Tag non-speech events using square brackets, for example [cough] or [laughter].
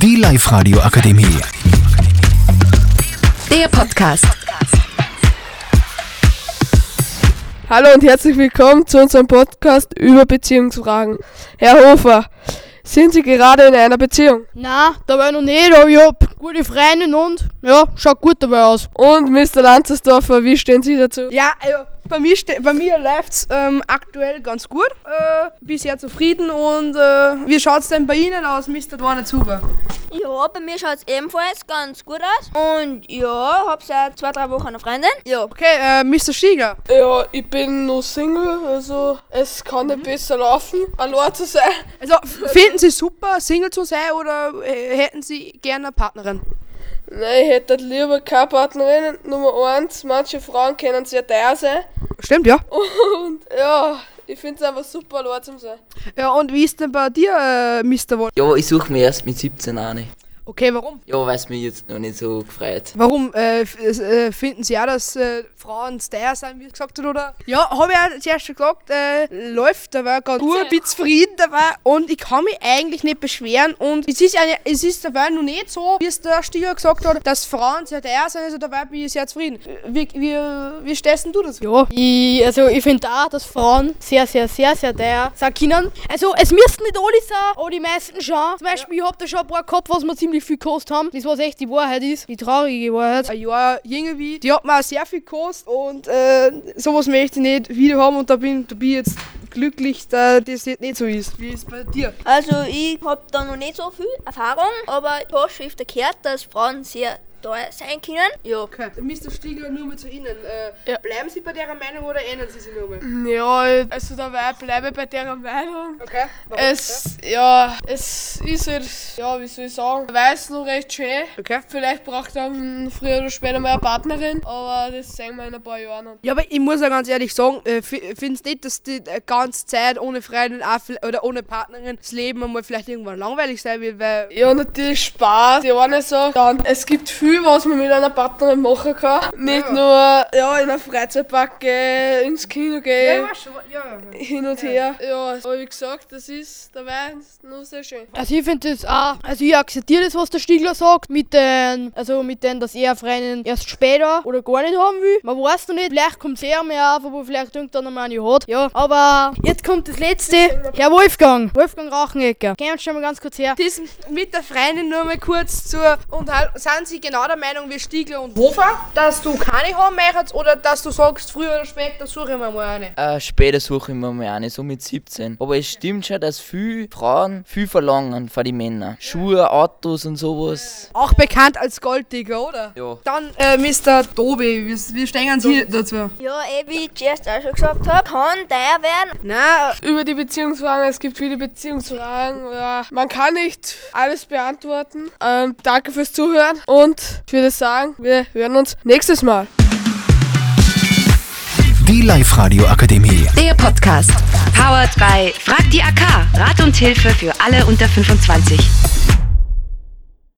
Die Live-Radio Akademie. Der Podcast. Hallo und herzlich willkommen zu unserem Podcast über Beziehungsfragen. Herr Hofer, sind Sie gerade in einer Beziehung? Na, dabei noch nicht, aber ich hab gute Freundin und ja, schaut gut dabei aus. Und Mr. Lanzersdorfer, wie stehen Sie dazu? Ja, also bei mir, bei mir läuft's ähm, aktuell ganz gut. Äh, bin sehr zufrieden und äh, wie schaut's denn bei Ihnen aus, Mr. Dorner-Zuber? Ja, bei mir schaut es ebenfalls ganz gut aus. Und ja, hab seit zwei, drei Wochen eine Freundin. Ja. Okay, äh, Mr. Stiegler. Ja, ich bin noch Single, also es kann nicht besser laufen, allein zu sein. Also finden Sie super, Single zu sein oder äh, hätten Sie gerne eine Partnerin? Nein, ich hätte lieber keine Partnerin. Nummer eins, manche Frauen können sehr teuer sein. Stimmt, ja. [laughs] Und ja, ich finde es einfach super, allein zu sein. Ja, und wie ist denn bei dir, äh, Mr. Wolf? Ja, ich suche mir erst mit 17 eine. Okay, warum? Ja, weil es mich jetzt noch nicht so gefreut. Warum äh, f- äh, finden Sie auch, dass äh, Frauen Style sind, wie ich gesagt habe, oder? Ja, habe ich ja zuerst schon gesagt, äh, läuft dabei ganz gut, bin zufrieden dabei und ich kann mich eigentlich nicht beschweren und es ist, eine, es ist dabei noch nicht so, wie es der Stieger gesagt hat, dass Frauen sehr teuer sind, also dabei bin ich sehr zufrieden. Wie, wie, wie denn du dazu? Ja, ich, also ich finde auch, dass Frauen sehr, sehr, sehr, sehr teuer sein können. Also es müssten nicht alle sein, aber die meisten schon. Zum Beispiel, ich hab da schon ein paar gehabt, was mir ziemlich viel gekostet haben. Das was echt die Wahrheit ist, die traurige Wahrheit. Ein Jahr jünger wie, die hat mir auch sehr viel gekostet und äh, sowas möchte ich nicht wieder haben und da bin, da bin ich jetzt glücklich, dass das nicht so ist. Wie es bei dir? Also ich hab da noch nicht so viel Erfahrung, aber ich habe schon öfter gehört, dass Frauen sehr teuer sein können. Ja. Okay. Mr. Stiegler, nur mal zu Ihnen. Äh, Ja. Bleiben Sie bei der Meinung oder ändern Sie sich nur mal? Ja, also dabei bleibe ich bei der Meinung. Okay. Warum? Es, ja, es ist halt, ja, wie soll ich sagen, weiß noch recht schön. Okay. Vielleicht braucht er früher oder später mal eine Partnerin, aber das sehen wir in ein paar Jahren. Ja, aber ich muss ja ganz ehrlich sagen, äh, findest nicht, dass die äh, ganze Zeit ohne Freundin auch oder ohne Partnerin das Leben einmal vielleicht irgendwann langweilig sein wird, weil Ja, natürlich Spaß. Die eine sagt, dann, es gibt viel, was man mit einer Partnerin machen kann. Nicht Ja. nur ja, in einen Freizeitpark gehen, ins Kino gehen, schon, ja. hin und her. Ja, aber wie gesagt, das ist dabei noch sehr schön. Also ich finde das auch, also ich akzeptiere das, was der Stiegler sagt, mit den, also mit den, dass er Freundin erst später oder gar nicht haben will. Man weiß noch nicht, vielleicht kommt es eher mehr auf, aber vielleicht denkt er noch mal an die hat. Ja, aber jetzt kommt das letzte. Herr Wolfgang, Wolfgang Rauchenecker. Kommt schon mal ganz kurz her. Das mit der Freundin nur mal kurz zur Unterhaltung. Sind Sie genau der Meinung wie Stiegler und Hofer, dass du keine haben möchtest oder dass du sagst, früher oder später suche ich mir mal eine? Äh, später suche ich mir mal eine, so mit 17. Aber es stimmt schon, dass viele Frauen viel verlangen von den Männern. Schuhe, Autos und sowas. Auch bekannt als Golddigger, oder? Ja. Dann äh, Mr. Tobi, wie, wie stehen Sie dazu? Ja, eh, wie ich zuerst auch schon gesagt habe, kann teuer werden. Nein, Über die Beziehungsfragen, es gibt viele Beziehungsfragen. Ja, man kann nicht alles beantworten. Ähm, danke fürs Zuhören und ich würde sagen, wir hören uns nächstes Mal. Die Live-Radio Akademie. Der Podcast. Powered by Frag die AK. Rat und Hilfe für alle unter 25.